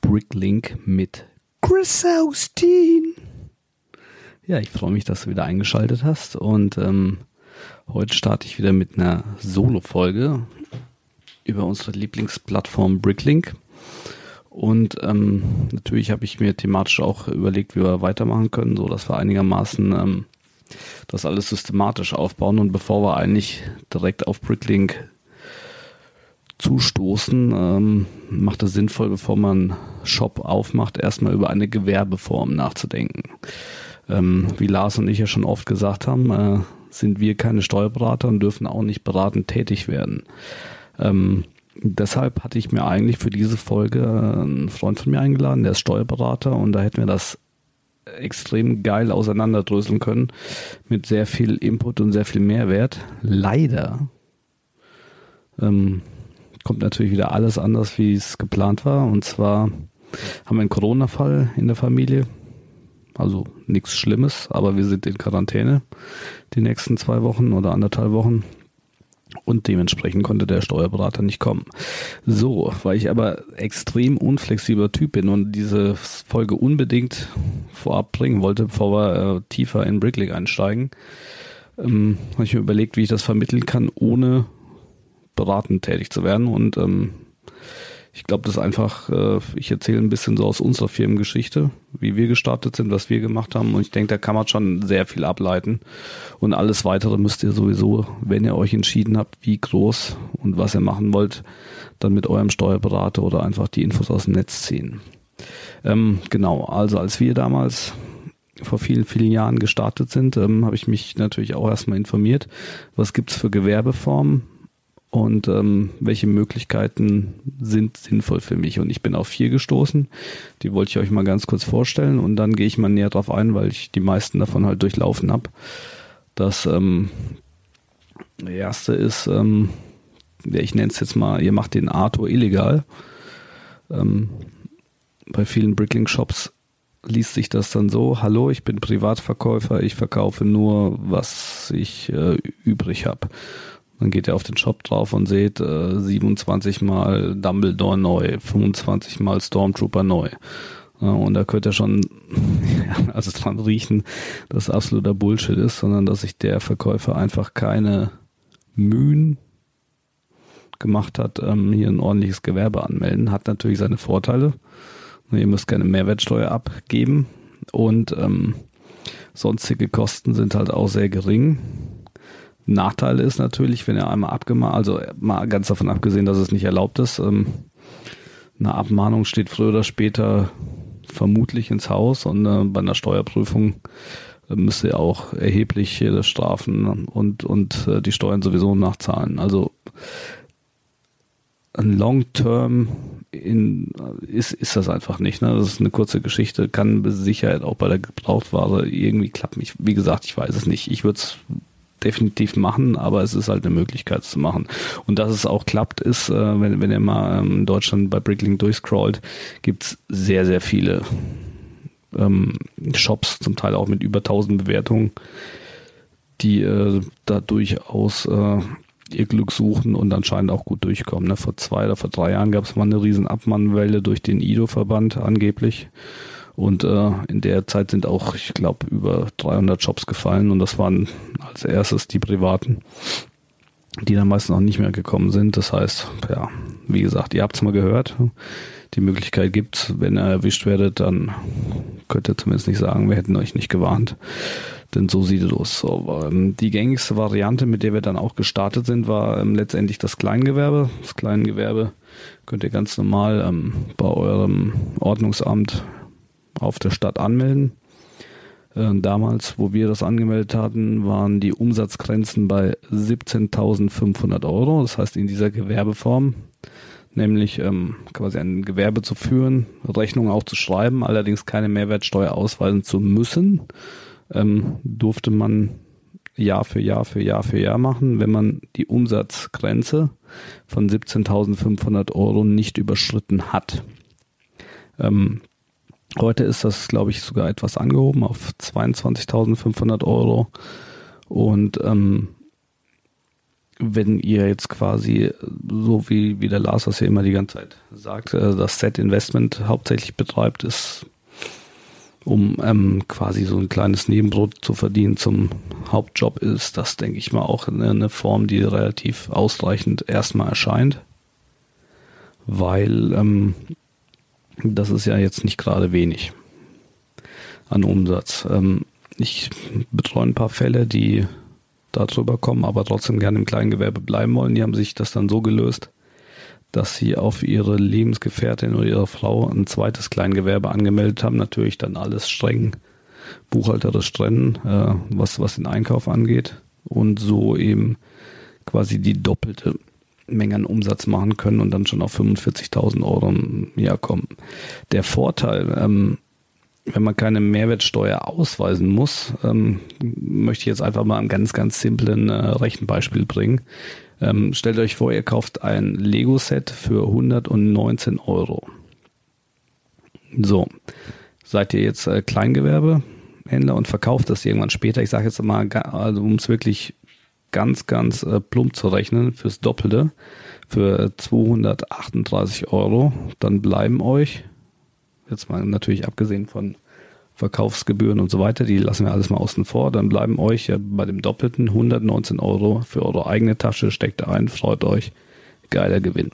Bricklink mit Chris Austin. Ja, ich freue mich, dass du wieder eingeschaltet hast und ähm, heute starte ich wieder mit einer Solo-Folge über unsere Lieblingsplattform Bricklink. Und ähm, natürlich habe ich mir thematisch auch überlegt, wie wir weitermachen können, so dass wir einigermaßen ähm, das alles systematisch aufbauen. Und bevor wir eigentlich direkt auf Bricklink zustoßen, ähm, macht es sinnvoll, bevor man Shop aufmacht, erstmal über eine Gewerbeform nachzudenken. Ähm, wie Lars und ich ja schon oft gesagt haben, äh, sind wir keine Steuerberater und dürfen auch nicht beratend tätig werden. Ähm, deshalb hatte ich mir eigentlich für diese Folge einen Freund von mir eingeladen, der ist Steuerberater und da hätten wir das extrem geil auseinanderdröseln können mit sehr viel Input und sehr viel Mehrwert. Leider ähm, kommt natürlich wieder alles anders, wie es geplant war. Und zwar haben wir einen Corona-Fall in der Familie. Also nichts Schlimmes, aber wir sind in Quarantäne die nächsten zwei Wochen oder anderthalb Wochen. Und dementsprechend konnte der Steuerberater nicht kommen. So, weil ich aber extrem unflexibler Typ bin und diese Folge unbedingt vorab bringen wollte, bevor wir äh, tiefer in Bricklink einsteigen, ähm, habe ich mir überlegt, wie ich das vermitteln kann, ohne beratend tätig zu werden. Und ähm, Ich glaube, das ist einfach, äh, ich erzähle ein bisschen so aus unserer Firmengeschichte, wie wir gestartet sind, was wir gemacht haben. Und ich denke, da kann man schon sehr viel ableiten. Und alles weitere müsst ihr sowieso, wenn ihr euch entschieden habt, wie groß und was ihr machen wollt, dann mit eurem Steuerberater oder einfach die Infos aus dem Netz ziehen. Ähm, genau, also als wir damals vor vielen, vielen Jahren gestartet sind, ähm, habe ich mich natürlich auch erstmal informiert, was gibt's für Gewerbeformen und ähm, welche Möglichkeiten sind sinnvoll für mich. Und ich bin auf vier gestoßen. Die wollte ich euch mal ganz kurz vorstellen und dann gehe ich mal näher drauf ein, weil ich die meisten davon halt durchlaufen habe. Das ähm, erste ist, ähm, ja, ich nenne es jetzt mal, ihr macht den Arthur illegal. Ähm, bei vielen Brickling-Shops liest sich das dann so, hallo, ich bin Privatverkäufer, ich verkaufe nur, was ich äh, übrig habe. Dann geht ihr auf den Shop drauf und seht äh, 27 mal Dumbledore neu, 25 mal Stormtrooper neu. Ja, und da könnt ihr schon ja, also dran riechen, dass absoluter Bullshit ist, sondern dass sich der Verkäufer einfach keine Mühen gemacht hat, ähm, hier ein ordentliches Gewerbe anmelden. Hat natürlich seine Vorteile. Ihr müsst keine Mehrwertsteuer abgeben und ähm, sonstige Kosten sind halt auch sehr gering. Nachteil ist natürlich, wenn er einmal abgemahnt, also mal ganz davon abgesehen, dass es nicht erlaubt ist, ähm, eine Abmahnung steht früher oder später vermutlich ins Haus und äh, bei einer Steuerprüfung äh, müsste er auch erheblich äh, Strafen und, und äh, die Steuern sowieso nachzahlen. Also ein Long-Term ist, ist das einfach nicht. Ne? Das ist eine kurze Geschichte, kann mit Sicherheit auch bei der Gebrauchtware irgendwie klappen. Ich, wie gesagt, ich weiß es nicht. Ich würde es definitiv machen, aber es ist halt eine Möglichkeit zu machen. Und dass es auch klappt, ist, äh, wenn, wenn ihr mal ähm, in Deutschland bei Bricklink durchscrollt, gibt's sehr, sehr viele ähm, Shops, zum Teil auch mit über 1000 Bewertungen, die äh, da durchaus äh, ihr Glück suchen und anscheinend auch gut durchkommen. Ne? Vor zwei oder vor drei Jahren gab es mal eine riesen Abmannwelle durch den IDO-Verband angeblich. Und äh, in der Zeit sind auch, ich glaube, über 300 Jobs gefallen und das waren als erstes die privaten, die dann meistens auch nicht mehr gekommen sind. Das heißt, ja, wie gesagt, ihr habt es mal gehört. Die Möglichkeit gibt wenn ihr erwischt werdet, dann könnt ihr zumindest nicht sagen, wir hätten euch nicht gewarnt. Denn so sieht es aus. So, ähm, die gängigste Variante, mit der wir dann auch gestartet sind, war ähm, letztendlich das Kleingewerbe. Das Kleingewerbe könnt ihr ganz normal ähm, bei eurem Ordnungsamt auf der Stadt anmelden. Äh, damals, wo wir das angemeldet hatten, waren die Umsatzgrenzen bei 17.500 Euro. Das heißt, in dieser Gewerbeform, nämlich ähm, quasi ein Gewerbe zu führen, Rechnungen auch zu schreiben, allerdings keine Mehrwertsteuer ausweisen zu müssen, ähm, durfte man Jahr für Jahr für Jahr für Jahr machen, wenn man die Umsatzgrenze von 17.500 Euro nicht überschritten hat. Ähm, Heute ist das, glaube ich, sogar etwas angehoben auf 22.500 Euro. Und ähm, wenn ihr jetzt quasi, so wie, wie der Lars das ja immer die ganze Zeit sagt, äh, das Set-Investment hauptsächlich betreibt, ist, um ähm, quasi so ein kleines Nebenbrot zu verdienen zum Hauptjob, ist das, denke ich mal, auch eine Form, die relativ ausreichend erstmal erscheint. Weil ähm, das ist ja jetzt nicht gerade wenig an Umsatz. Ähm, ich betreue ein paar Fälle, die darüber kommen, aber trotzdem gerne im Kleingewerbe bleiben wollen. Die haben sich das dann so gelöst, dass sie auf ihre Lebensgefährtin oder ihre Frau ein zweites Kleingewerbe angemeldet haben. Natürlich dann alles streng buchhalterisch trennen, äh, was, was den Einkauf angeht. Und so eben quasi die doppelte Menge an Umsatz machen können und dann schon auf 45.000 Euro im Jahr kommen. Der Vorteil, ähm, wenn man keine Mehrwertsteuer ausweisen muss, ähm, möchte ich jetzt einfach mal einen ganz, ganz simplen äh, Rechenbeispiel bringen. Ähm, stellt euch vor, ihr kauft ein Lego-Set für 119 Euro. So, seid ihr jetzt äh, Kleingewerbehändler und verkauft das irgendwann später, ich sage jetzt mal, also um es wirklich ganz, ganz äh, plump zu rechnen fürs Doppelte für 238 Euro, dann bleiben euch, jetzt mal natürlich abgesehen von Verkaufsgebühren und so weiter, die lassen wir alles mal außen vor, dann bleiben euch ja bei dem Doppelten 119 Euro für eure eigene Tasche, steckt ein, freut euch, geiler Gewinn.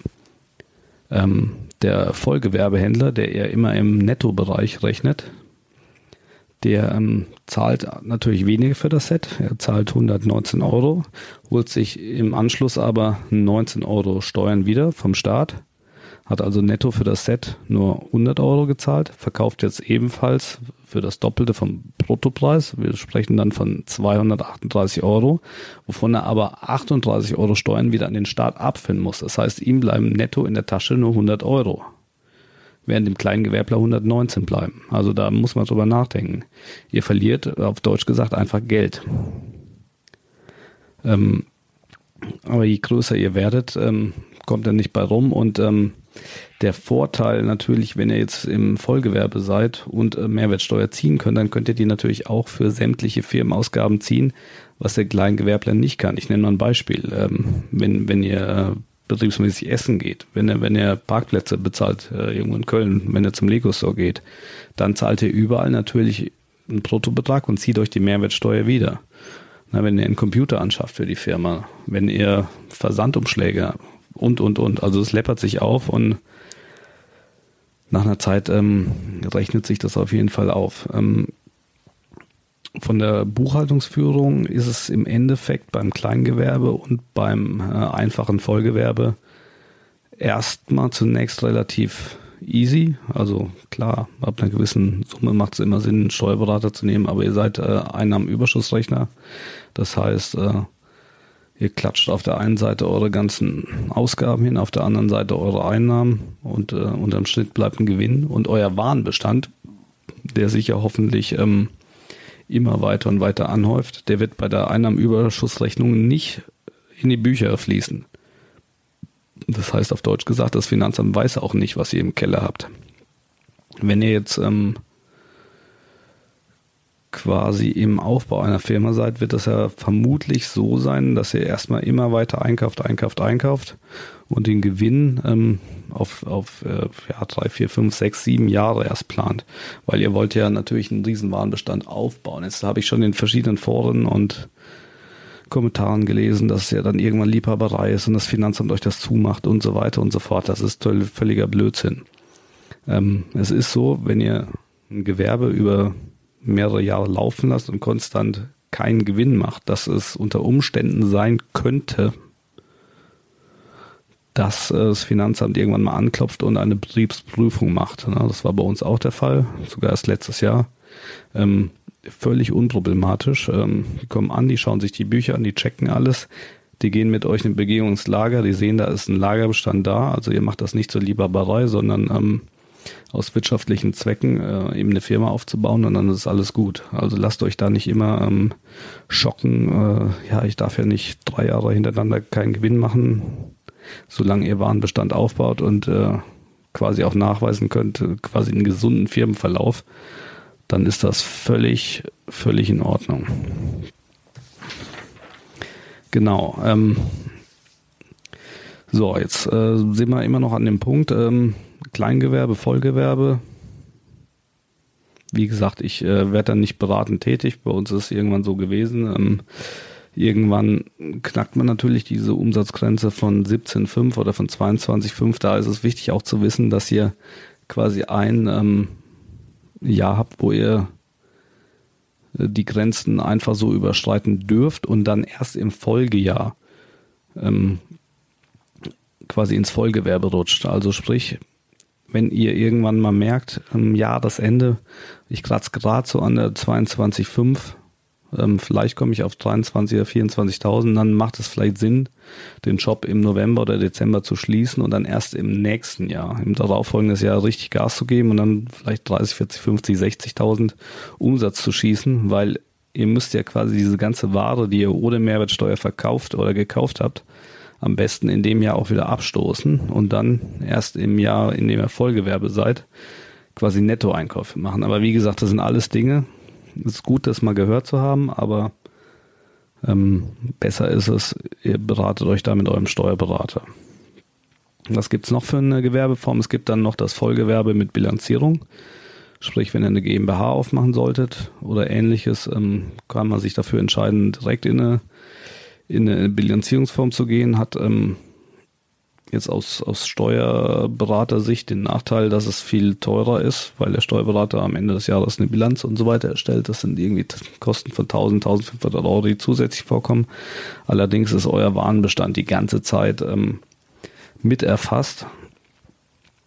Ähm, Der Vollgewerbehändler, der eher immer im Nettobereich rechnet, der ähm, zahlt natürlich weniger für das Set. Er zahlt 119 Euro, holt sich im Anschluss aber 19 Euro Steuern wieder vom Staat, hat also netto für das Set nur 100 Euro gezahlt, verkauft jetzt ebenfalls für das Doppelte vom Bruttopreis. Wir sprechen dann von 238 Euro, wovon er aber 38 Euro Steuern wieder an den Staat abfinden muss. Das heißt, ihm bleiben netto in der Tasche nur 100 Euro während dem kleinen Gewerbler 119 bleiben. Also da muss man drüber nachdenken. Ihr verliert, auf Deutsch gesagt, einfach Geld. Ähm, aber je größer ihr werdet, ähm, kommt er nicht bei rum und ähm, der Vorteil natürlich, wenn ihr jetzt im Vollgewerbe seid und äh, Mehrwertsteuer ziehen könnt, dann könnt ihr die natürlich auch für sämtliche Firmenausgaben ziehen, was der Kleingewerbler nicht kann. Ich nenne mal ein Beispiel. Ähm, wenn, wenn ihr äh, betriebsmäßig essen geht, wenn er, wenn er Parkplätze bezahlt, äh, irgendwo in Köln, wenn er zum Lego Store geht, dann zahlt er überall natürlich einen Bruttobetrag und zieht euch die Mehrwertsteuer wieder. Na, wenn ihr einen Computer anschafft für die Firma, wenn ihr Versandumschläge und, und, und. Also es läppert sich auf und nach einer Zeit ähm, rechnet sich das auf jeden Fall auf. Ähm, von der Buchhaltungsführung ist es im Endeffekt beim Kleingewerbe und beim äh, einfachen Vollgewerbe erstmal zunächst relativ easy. Also klar, ab einer gewissen Summe macht es immer Sinn, einen Steuerberater zu nehmen, aber ihr seid äh, Einnahmenüberschussrechner. Das heißt, äh, ihr klatscht auf der einen Seite eure ganzen Ausgaben hin, auf der anderen Seite eure Einnahmen und äh, unterm Schnitt bleibt ein Gewinn und euer Warenbestand, der sich ja hoffentlich ähm, immer weiter und weiter anhäuft, der wird bei der Einnahmenüberschussrechnung nicht in die Bücher fließen. Das heißt auf Deutsch gesagt, das Finanzamt weiß auch nicht, was ihr im Keller habt. Wenn ihr jetzt ähm, quasi im Aufbau einer Firma seid, wird das ja vermutlich so sein, dass ihr erstmal immer weiter einkauft, einkauft, einkauft und den Gewinn ähm, auf, auf äh, ja, drei, vier, fünf, sechs, sieben Jahre erst plant. Weil ihr wollt ja natürlich einen riesen Warenbestand aufbauen. Jetzt habe ich schon in verschiedenen Foren und Kommentaren gelesen, dass es ja dann irgendwann Liebhaberei ist und das Finanzamt euch das zumacht und so weiter und so fort. Das ist völliger Blödsinn. Ähm, es ist so, wenn ihr ein Gewerbe über mehrere Jahre laufen lasst und konstant keinen Gewinn macht, dass es unter Umständen sein könnte, dass äh, das Finanzamt irgendwann mal anklopft und eine Betriebsprüfung macht. Ne? Das war bei uns auch der Fall, sogar erst letztes Jahr. Ähm, völlig unproblematisch. Ähm, die kommen an, die schauen sich die Bücher an, die checken alles. Die gehen mit euch in ein Begehungslager, die sehen, da ist ein Lagerbestand da. Also ihr macht das nicht zur Liebhaberei, sondern ähm, aus wirtschaftlichen Zwecken äh, eben eine Firma aufzubauen und dann ist alles gut. Also lasst euch da nicht immer ähm, schocken. Äh, ja, ich darf ja nicht drei Jahre hintereinander keinen Gewinn machen, solange ihr Warenbestand aufbaut und äh, quasi auch nachweisen könnt, quasi einen gesunden Firmenverlauf, dann ist das völlig, völlig in Ordnung. Genau. Ähm, so, jetzt äh, sind wir immer noch an dem Punkt, ähm, Kleingewerbe, Vollgewerbe. Wie gesagt, ich äh, werde dann nicht beratend tätig. Bei uns ist es irgendwann so gewesen. Ähm, irgendwann knackt man natürlich diese Umsatzgrenze von 17,5 oder von 22,5. Da ist es wichtig auch zu wissen, dass ihr quasi ein ähm, Jahr habt, wo ihr äh, die Grenzen einfach so überschreiten dürft und dann erst im Folgejahr ähm, quasi ins Vollgewerbe rutscht. Also sprich, wenn ihr irgendwann mal merkt, am Jahresende, ich kratze gerade so an der 22,5, ähm, vielleicht komme ich auf 23 oder 24.000, dann macht es vielleicht Sinn, den Job im November oder Dezember zu schließen und dann erst im nächsten Jahr, im darauffolgenden Jahr richtig Gas zu geben und dann vielleicht 30, 40, 50, 60.000 Umsatz zu schießen, weil ihr müsst ja quasi diese ganze Ware, die ihr ohne Mehrwertsteuer verkauft oder gekauft habt, am besten in dem Jahr auch wieder abstoßen und dann erst im Jahr, in dem ihr Vollgewerbe seid, quasi Nettoeinkäufe machen. Aber wie gesagt, das sind alles Dinge. Es ist gut, das mal gehört zu haben, aber ähm, besser ist es, ihr beratet euch da mit eurem Steuerberater. Was gibt's noch für eine Gewerbeform? Es gibt dann noch das Vollgewerbe mit Bilanzierung. Sprich, wenn ihr eine GmbH aufmachen solltet oder ähnliches, ähm, kann man sich dafür entscheiden, direkt in eine in eine Bilanzierungsform zu gehen, hat ähm, jetzt aus, aus Steuerberater-Sicht den Nachteil, dass es viel teurer ist, weil der Steuerberater am Ende des Jahres eine Bilanz und so weiter erstellt. Das sind irgendwie Kosten von 1000, 1500 Euro, die zusätzlich vorkommen. Allerdings ist euer Warenbestand die ganze Zeit ähm, mit erfasst,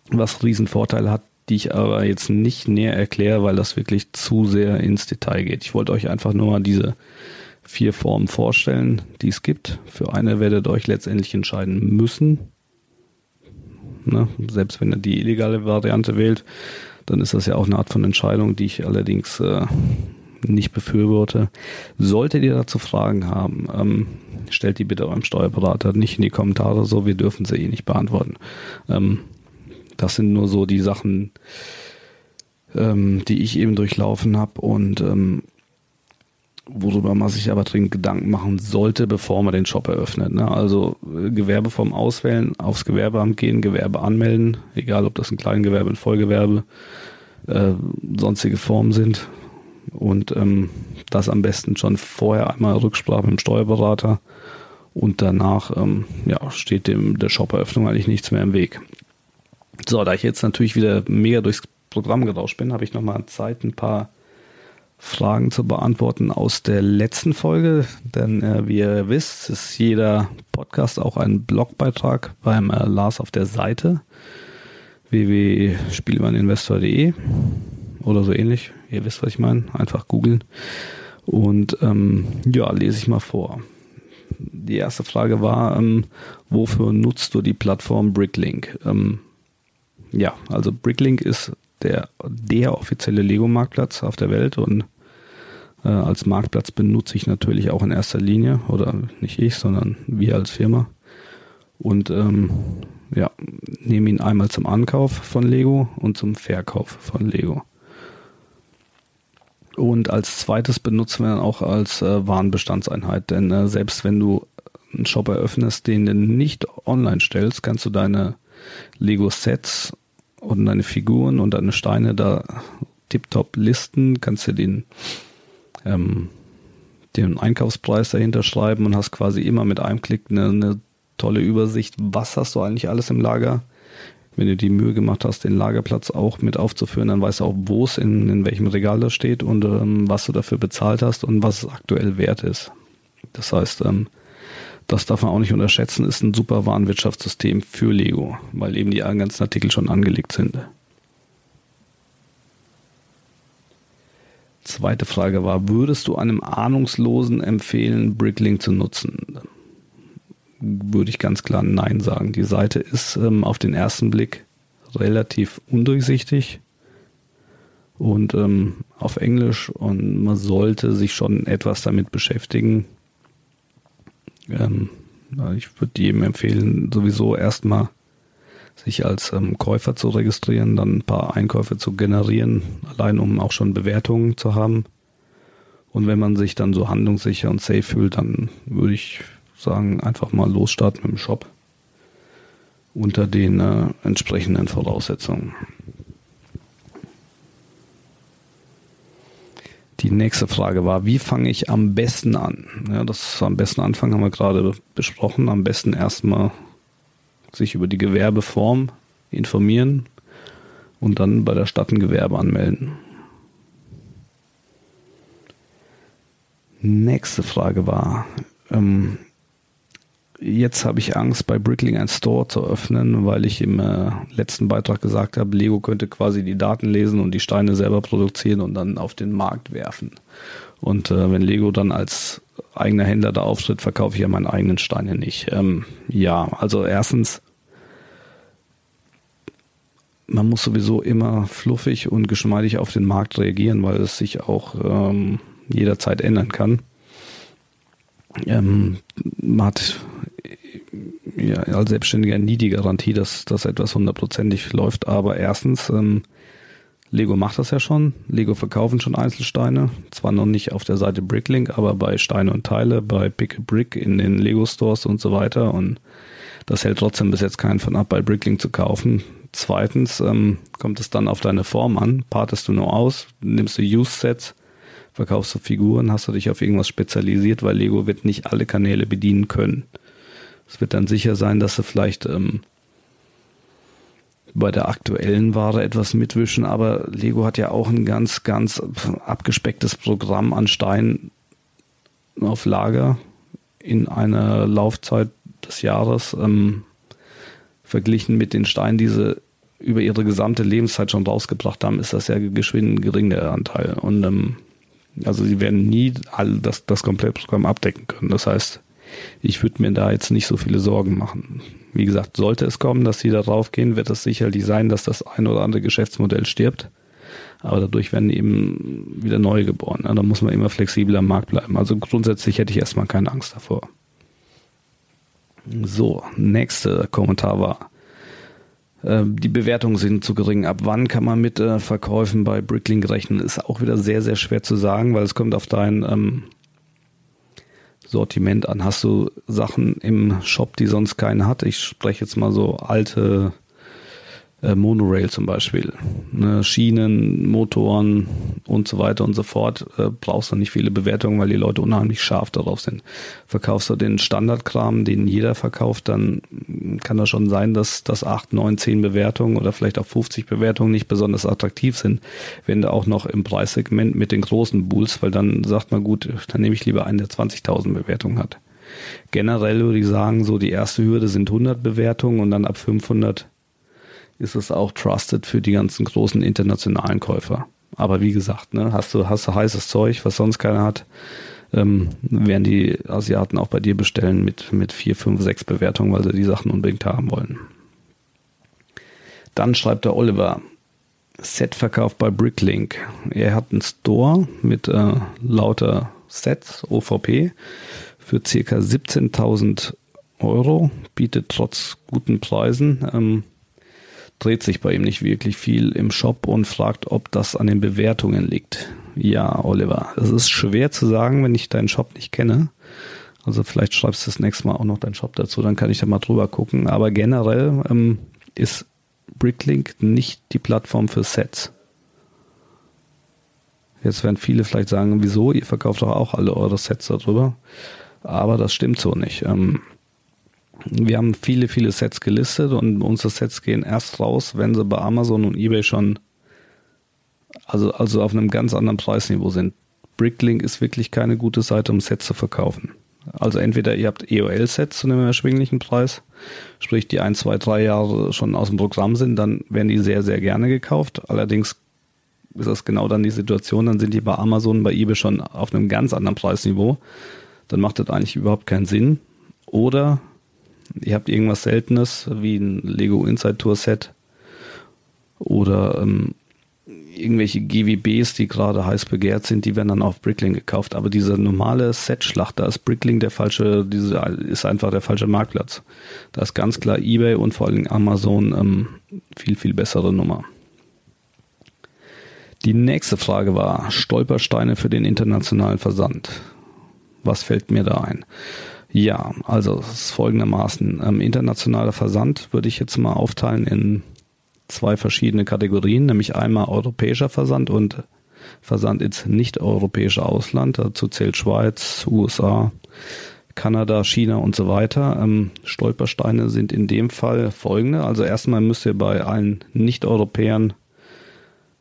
was Riesenvorteile hat, die ich aber jetzt nicht näher erkläre, weil das wirklich zu sehr ins Detail geht. Ich wollte euch einfach nur mal diese vier Formen vorstellen, die es gibt. Für eine werdet ihr euch letztendlich entscheiden müssen. Ne? Selbst wenn ihr die illegale Variante wählt, dann ist das ja auch eine Art von Entscheidung, die ich allerdings äh, nicht befürworte. Solltet ihr dazu Fragen haben, ähm, stellt die bitte eurem Steuerberater nicht in die Kommentare so, wir dürfen sie eh nicht beantworten. Ähm, das sind nur so die Sachen, ähm, die ich eben durchlaufen habe und ähm, worüber man sich aber dringend Gedanken machen sollte, bevor man den Shop eröffnet. Ne? Also äh, Gewerbeform auswählen, aufs Gewerbeamt gehen, Gewerbe anmelden, egal ob das ein Kleingewerbe, ein Vollgewerbe, äh, sonstige Formen sind. Und ähm, das am besten schon vorher einmal Rücksprache mit dem Steuerberater und danach ähm, ja, steht dem der Shop-Eröffnung eigentlich nichts mehr im Weg. So, da ich jetzt natürlich wieder mega durchs Programm gerauscht bin, habe ich nochmal Zeit, ein paar Fragen zu beantworten aus der letzten Folge. Denn äh, wie ihr wisst, ist jeder Podcast auch ein Blogbeitrag beim äh, Lars auf der Seite www.spielmanninvestor.de oder so ähnlich. Ihr wisst, was ich meine. Einfach googeln. Und ähm, ja, lese ich mal vor. Die erste Frage war, ähm, wofür nutzt du die Plattform Bricklink? Ähm, ja, also Bricklink ist der, der offizielle Lego-Marktplatz auf der Welt und äh, als Marktplatz benutze ich natürlich auch in erster Linie, oder nicht ich, sondern wir als Firma. Und ähm, ja, nehme ihn einmal zum Ankauf von Lego und zum Verkauf von Lego. Und als zweites benutzen wir dann auch als äh, Warenbestandseinheit, denn äh, selbst wenn du einen Shop eröffnest, den du nicht online stellst, kannst du deine Lego-Sets und deine Figuren und deine Steine da tiptop listen, kannst du den, ähm, den Einkaufspreis dahinter schreiben und hast quasi immer mit einem Klick eine, eine tolle Übersicht, was hast du eigentlich alles im Lager. Wenn du die Mühe gemacht hast, den Lagerplatz auch mit aufzuführen, dann weißt du auch, wo es in, in welchem Regal das steht und ähm, was du dafür bezahlt hast und was es aktuell wert ist. Das heißt, ähm, das darf man auch nicht unterschätzen, ist ein super Warenwirtschaftssystem für Lego, weil eben die ganzen Artikel schon angelegt sind. Zweite Frage war, würdest du einem Ahnungslosen empfehlen, Bricklink zu nutzen? Würde ich ganz klar Nein sagen. Die Seite ist ähm, auf den ersten Blick relativ undurchsichtig und ähm, auf Englisch und man sollte sich schon etwas damit beschäftigen, ähm, ich würde jedem empfehlen, sowieso erstmal sich als ähm, Käufer zu registrieren, dann ein paar Einkäufe zu generieren, allein um auch schon Bewertungen zu haben. Und wenn man sich dann so handlungssicher und safe fühlt, dann würde ich sagen, einfach mal losstarten mit dem Shop unter den äh, entsprechenden Voraussetzungen. Die nächste Frage war, wie fange ich am besten an? Ja, das am besten anfangen haben wir gerade besprochen. Am besten erstmal sich über die Gewerbeform informieren und dann bei der Stadt ein Gewerbe anmelden. Nächste Frage war, ähm, Jetzt habe ich Angst, bei Brickling ein Store zu öffnen, weil ich im äh, letzten Beitrag gesagt habe, Lego könnte quasi die Daten lesen und die Steine selber produzieren und dann auf den Markt werfen. Und äh, wenn Lego dann als eigener Händler da auftritt, verkaufe ich ja meine eigenen Steine nicht. Ähm, ja, also erstens, man muss sowieso immer fluffig und geschmeidig auf den Markt reagieren, weil es sich auch ähm, jederzeit ändern kann. Ähm, man hat ja, als Selbstständiger nie die Garantie, dass das etwas hundertprozentig läuft. Aber erstens, ähm, Lego macht das ja schon. Lego verkaufen schon Einzelsteine. Zwar noch nicht auf der Seite Bricklink, aber bei Steine und Teile, bei Pick a Brick in den Lego Stores und so weiter. Und das hält trotzdem bis jetzt keinen von ab, bei Bricklink zu kaufen. Zweitens ähm, kommt es dann auf deine Form an. Partest du nur aus, nimmst du Use-Sets, verkaufst du Figuren, hast du dich auf irgendwas spezialisiert, weil Lego wird nicht alle Kanäle bedienen können. Es wird dann sicher sein, dass sie vielleicht ähm, bei der aktuellen Ware etwas mitwischen, aber Lego hat ja auch ein ganz, ganz abgespecktes Programm an Steinen auf Lager in einer Laufzeit des Jahres ähm, verglichen mit den Steinen, die sie über ihre gesamte Lebenszeit schon rausgebracht haben, ist das ja geschwind ein geringer Anteil. Und ähm, also sie werden nie all das, das Komplettprogramm abdecken können. Das heißt, ich würde mir da jetzt nicht so viele Sorgen machen. Wie gesagt, sollte es kommen, dass sie da drauf gehen, wird es sicherlich sein, dass das ein oder andere Geschäftsmodell stirbt. Aber dadurch werden eben wieder neue geboren. Da muss man immer flexibel am Markt bleiben. Also grundsätzlich hätte ich erstmal keine Angst davor. So, nächster Kommentar war, die Bewertungen sind zu gering. Ab wann kann man mit äh, Verkäufen bei Bricklink rechnen? Ist auch wieder sehr, sehr schwer zu sagen, weil es kommt auf dein ähm, Sortiment an. Hast du Sachen im Shop, die sonst keinen hat? Ich spreche jetzt mal so alte äh, Monorail zum Beispiel. Ne, Schienen, Motoren und so weiter und so fort. Äh, brauchst du nicht viele Bewertungen, weil die Leute unheimlich scharf darauf sind. Verkaufst du den Standardkram, den jeder verkauft, dann kann das schon sein, dass das 8, 9, 10 Bewertungen oder vielleicht auch 50 Bewertungen nicht besonders attraktiv sind. Wenn du auch noch im Preissegment mit den großen Bulls, weil dann sagt man gut, dann nehme ich lieber einen, der 20.000 Bewertungen hat. Generell würde ich sagen, so die erste Hürde sind 100 Bewertungen und dann ab 500 ist es auch trusted für die ganzen großen internationalen Käufer. Aber wie gesagt, ne, hast du, hast du heißes Zeug, was sonst keiner hat, ähm, werden die Asiaten auch bei dir bestellen mit, mit vier, fünf, sechs Bewertungen, weil sie die Sachen unbedingt haben wollen. Dann schreibt der Oliver, Setverkauf bei Bricklink. Er hat einen Store mit äh, lauter Sets, OVP, für circa 17.000 Euro, bietet trotz guten Preisen ähm, dreht sich bei ihm nicht wirklich viel im Shop und fragt, ob das an den Bewertungen liegt. Ja, Oliver, es ist schwer zu sagen, wenn ich deinen Shop nicht kenne. Also vielleicht schreibst du das nächste Mal auch noch deinen Shop dazu, dann kann ich da mal drüber gucken. Aber generell ähm, ist Bricklink nicht die Plattform für Sets. Jetzt werden viele vielleicht sagen, wieso? Ihr verkauft doch auch alle eure Sets darüber. Aber das stimmt so nicht. Ähm, wir haben viele, viele Sets gelistet und unsere Sets gehen erst raus, wenn sie bei Amazon und eBay schon, also, also auf einem ganz anderen Preisniveau sind. Bricklink ist wirklich keine gute Seite, um Sets zu verkaufen. Also entweder ihr habt EOL-Sets zu einem erschwinglichen Preis, sprich die ein, zwei, drei Jahre schon aus dem Programm sind, dann werden die sehr, sehr gerne gekauft. Allerdings ist das genau dann die Situation, dann sind die bei Amazon, bei eBay schon auf einem ganz anderen Preisniveau. Dann macht das eigentlich überhaupt keinen Sinn. Oder ihr habt irgendwas Seltenes, wie ein Lego Inside Tour Set oder ähm, irgendwelche GWBs, die gerade heiß begehrt sind, die werden dann auf Brickling gekauft. Aber diese normale Set-Schlacht, da ist Brickling der falsche, diese ist einfach der falsche Marktplatz. Da ist ganz klar eBay und vor allem Amazon ähm, viel, viel bessere Nummer. Die nächste Frage war Stolpersteine für den internationalen Versand. Was fällt mir da ein? Ja, also es ist folgendermaßen. Ähm, internationaler Versand würde ich jetzt mal aufteilen in zwei verschiedene Kategorien, nämlich einmal europäischer Versand und Versand ins nicht-europäische Ausland. Dazu zählt Schweiz, USA, Kanada, China und so weiter. Ähm, Stolpersteine sind in dem Fall folgende. Also erstmal müsst ihr bei allen Nicht-Europäern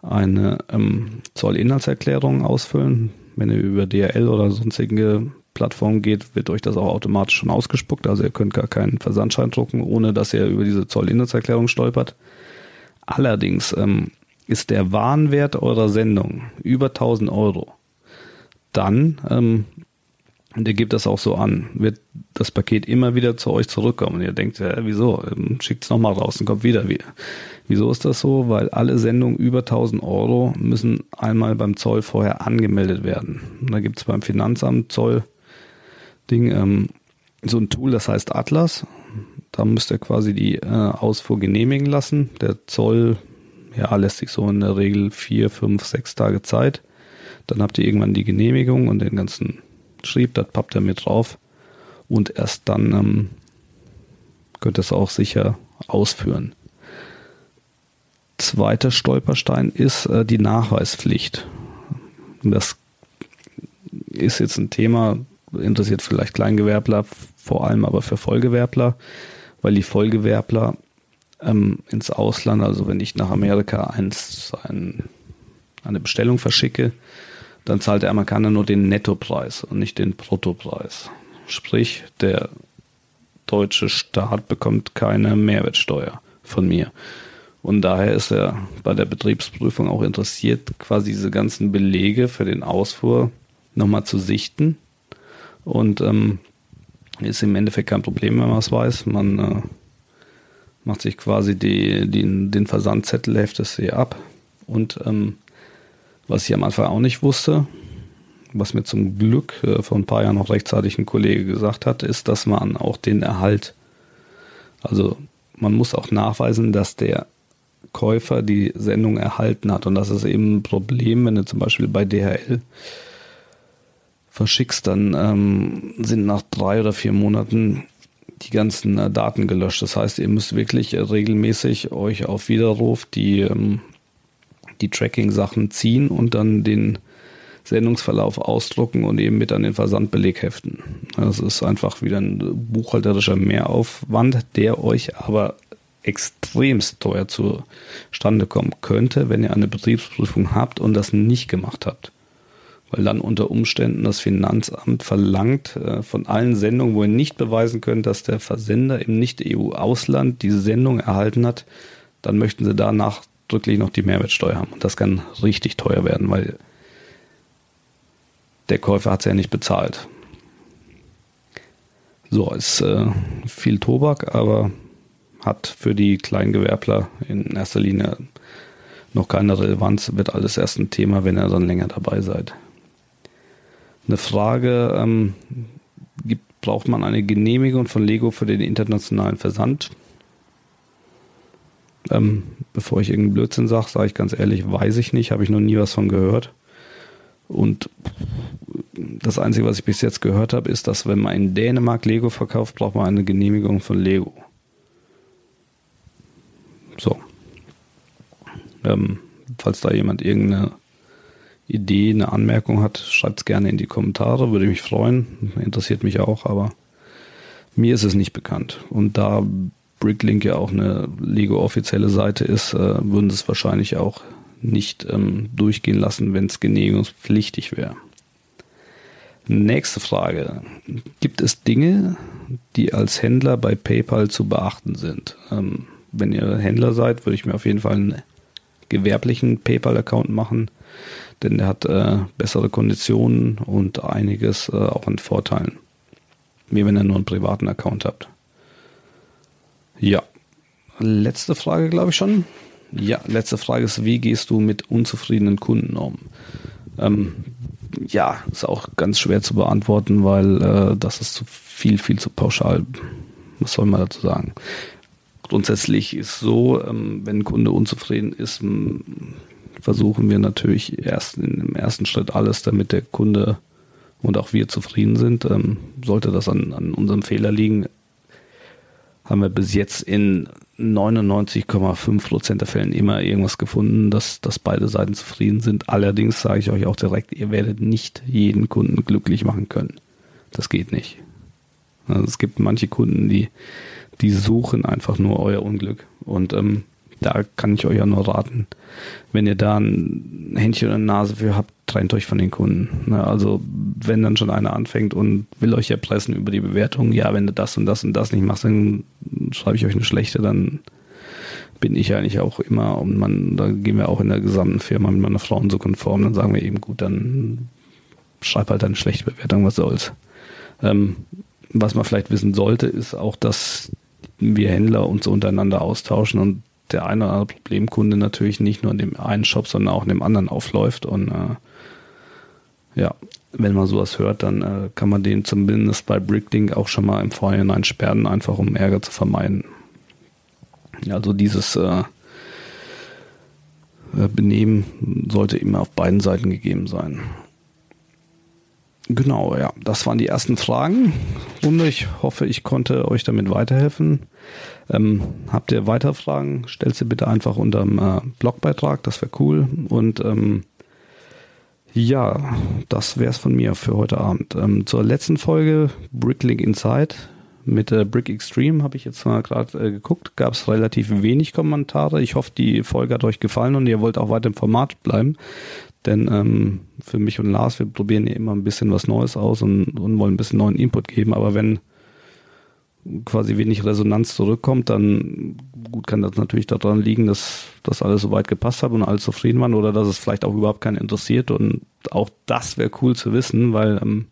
eine ähm, Zollinhaltserklärung ausfüllen. Wenn ihr über DRL oder sonstige Plattform geht, wird euch das auch automatisch schon ausgespuckt. Also ihr könnt gar keinen Versandschein drucken, ohne dass ihr über diese Zollinhaltserklärung stolpert. Allerdings ähm, ist der Warenwert eurer Sendung über 1000 Euro, dann, ähm, der gibt das auch so an, wird das Paket immer wieder zu euch zurückkommen. Und ihr denkt, ja, wieso? Ähm, Schickt es nochmal raus und kommt wieder wieder. Wieso ist das so? Weil alle Sendungen über 1000 Euro müssen einmal beim Zoll vorher angemeldet werden. Und da gibt es beim Finanzamt Zoll Ding, ähm, so ein Tool, das heißt Atlas. Da müsst ihr quasi die äh, Ausfuhr genehmigen lassen. Der Zoll, ja, lässt sich so in der Regel vier, fünf, sechs Tage Zeit. Dann habt ihr irgendwann die Genehmigung und den ganzen Schrieb, das pappt er mit drauf. Und erst dann ähm, könnt ihr es auch sicher ausführen. Zweiter Stolperstein ist äh, die Nachweispflicht. Das ist jetzt ein Thema, interessiert vielleicht Kleingewerbler, vor allem aber für Vollgewerbler, weil die Vollgewerbler ähm, ins Ausland, also wenn ich nach Amerika eins, ein, eine Bestellung verschicke, dann zahlt der Amerikaner nur den Nettopreis und nicht den Bruttopreis. Sprich, der deutsche Staat bekommt keine Mehrwertsteuer von mir. Und daher ist er bei der Betriebsprüfung auch interessiert, quasi diese ganzen Belege für den Ausfuhr nochmal zu sichten. Und ähm, ist im Endeffekt kein Problem, wenn man es weiß. Man äh, macht sich quasi die, die, den Versandzettel, heftet es hier ab. Und ähm, was ich am Anfang auch nicht wusste, was mir zum Glück äh, vor ein paar Jahren noch rechtzeitig ein Kollege gesagt hat, ist, dass man auch den Erhalt, also man muss auch nachweisen, dass der Käufer die Sendung erhalten hat. Und das ist eben ein Problem, wenn du zum Beispiel bei DHL verschickst, dann ähm, sind nach drei oder vier Monaten die ganzen äh, Daten gelöscht. Das heißt, ihr müsst wirklich äh, regelmäßig euch auf Widerruf die, ähm, die Tracking-Sachen ziehen und dann den Sendungsverlauf ausdrucken und eben mit an den Versandbeleg heften. Das ist einfach wieder ein buchhalterischer Mehraufwand, der euch aber extremst teuer zustande kommen könnte, wenn ihr eine Betriebsprüfung habt und das nicht gemacht habt. Weil dann unter Umständen das Finanzamt verlangt äh, von allen Sendungen, wo ihr nicht beweisen könnt, dass der Versender im Nicht-EU-Ausland diese Sendung erhalten hat, dann möchten sie danach drücklich noch die Mehrwertsteuer haben. Und das kann richtig teuer werden, weil der Käufer hat es ja nicht bezahlt. So, ist äh, viel Tobak, aber hat für die Kleingewerbler in erster Linie noch keine Relevanz, wird alles erst ein Thema, wenn ihr dann länger dabei seid. Eine Frage, ähm, gibt, braucht man eine Genehmigung von Lego für den internationalen Versand? Ähm, bevor ich irgendeinen Blödsinn sage, sage ich ganz ehrlich, weiß ich nicht, habe ich noch nie was von gehört. Und das Einzige, was ich bis jetzt gehört habe, ist, dass wenn man in Dänemark Lego verkauft, braucht man eine Genehmigung von Lego. So. Ähm, falls da jemand irgendeine Idee, eine Anmerkung hat, schreibt es gerne in die Kommentare, würde mich freuen. Interessiert mich auch, aber mir ist es nicht bekannt. Und da Bricklink ja auch eine Lego offizielle Seite ist, äh, würden sie es wahrscheinlich auch nicht ähm, durchgehen lassen, wenn es genehmigungspflichtig wäre. Nächste Frage. Gibt es Dinge, die als Händler bei PayPal zu beachten sind? Ähm, wenn ihr Händler seid, würde ich mir auf jeden Fall einen gewerblichen PayPal-Account machen, denn der hat äh, bessere Konditionen und einiges äh, auch an Vorteilen. Wie wenn ihr nur einen privaten Account habt. Ja. Letzte Frage, glaube ich schon. Ja, letzte Frage ist, wie gehst du mit unzufriedenen Kunden um? Ähm, ja, ist auch ganz schwer zu beantworten, weil äh, das ist zu viel, viel zu pauschal. Was soll man dazu sagen? Grundsätzlich ist so, ähm, wenn ein Kunde unzufrieden ist, versuchen wir natürlich erst im ersten Schritt alles, damit der Kunde und auch wir zufrieden sind. Ähm, sollte das an, an unserem Fehler liegen, haben wir bis jetzt in 99,5 Prozent der Fällen immer irgendwas gefunden, dass, dass beide Seiten zufrieden sind. Allerdings sage ich euch auch direkt, ihr werdet nicht jeden Kunden glücklich machen können. Das geht nicht. Also es gibt manche Kunden, die, die suchen einfach nur euer Unglück. Und ähm, da kann ich euch ja nur raten, wenn ihr da ein Händchen und eine Nase für habt, trennt euch von den Kunden. Ne, also wenn dann schon einer anfängt und will euch erpressen über die Bewertung, ja, wenn du das und das und das nicht machst, dann schreibe ich euch eine schlechte, dann bin ich eigentlich auch immer und man, da gehen wir auch in der gesamten Firma mit meiner Frau so konform, dann sagen wir eben gut, dann schreib halt eine schlechte Bewertung, was soll's. Ähm, was man vielleicht wissen sollte, ist auch, dass wir Händler uns untereinander austauschen und der eine oder andere Problemkunde natürlich nicht nur in dem einen Shop, sondern auch in dem anderen aufläuft. Und äh, ja, wenn man sowas hört, dann äh, kann man den zumindest bei Bricklink auch schon mal im Vorhinein sperren, einfach um Ärger zu vermeiden. Also dieses äh, äh Benehmen sollte immer auf beiden Seiten gegeben sein. Genau, ja, das waren die ersten Fragen. Runde. Ich hoffe, ich konnte euch damit weiterhelfen. Ähm, habt ihr weitere Fragen? Stellt sie bitte einfach unter dem äh, Blogbeitrag, das wäre cool. Und ähm, ja, das wäre es von mir für heute Abend. Ähm, zur letzten Folge Bricklink Inside Mit äh, Brick Extreme habe ich jetzt mal gerade äh, geguckt, gab es relativ wenig Kommentare. Ich hoffe, die Folge hat euch gefallen und ihr wollt auch weiter im Format bleiben. Denn ähm, für mich und Lars, wir probieren ja immer ein bisschen was Neues aus und, und wollen ein bisschen neuen Input geben. Aber wenn quasi wenig Resonanz zurückkommt, dann gut kann das natürlich daran liegen, dass das alles soweit gepasst hat und alle zufrieden waren oder dass es vielleicht auch überhaupt keinen interessiert. Und auch das wäre cool zu wissen, weil ähm,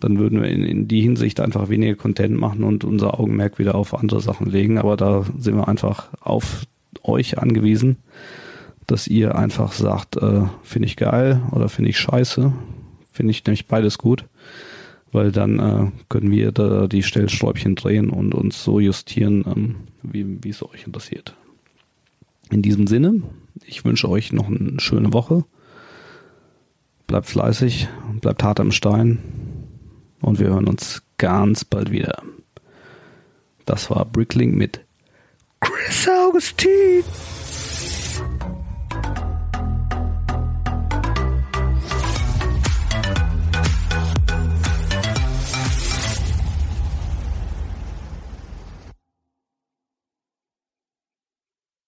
dann würden wir in, in die Hinsicht einfach weniger Content machen und unser Augenmerk wieder auf andere Sachen legen, aber da sind wir einfach auf euch angewiesen, dass ihr einfach sagt, äh, finde ich geil oder finde ich scheiße, finde ich nämlich beides gut weil dann äh, können wir da die Stellschräubchen drehen und uns so justieren, ähm, wie, es euch interessiert. In diesem Sinne, ich wünsche euch noch eine schöne Woche. Bleibt fleißig, bleibt hart am Stein und wir hören uns ganz bald wieder. Das war Bricklink mit Chris Augustin.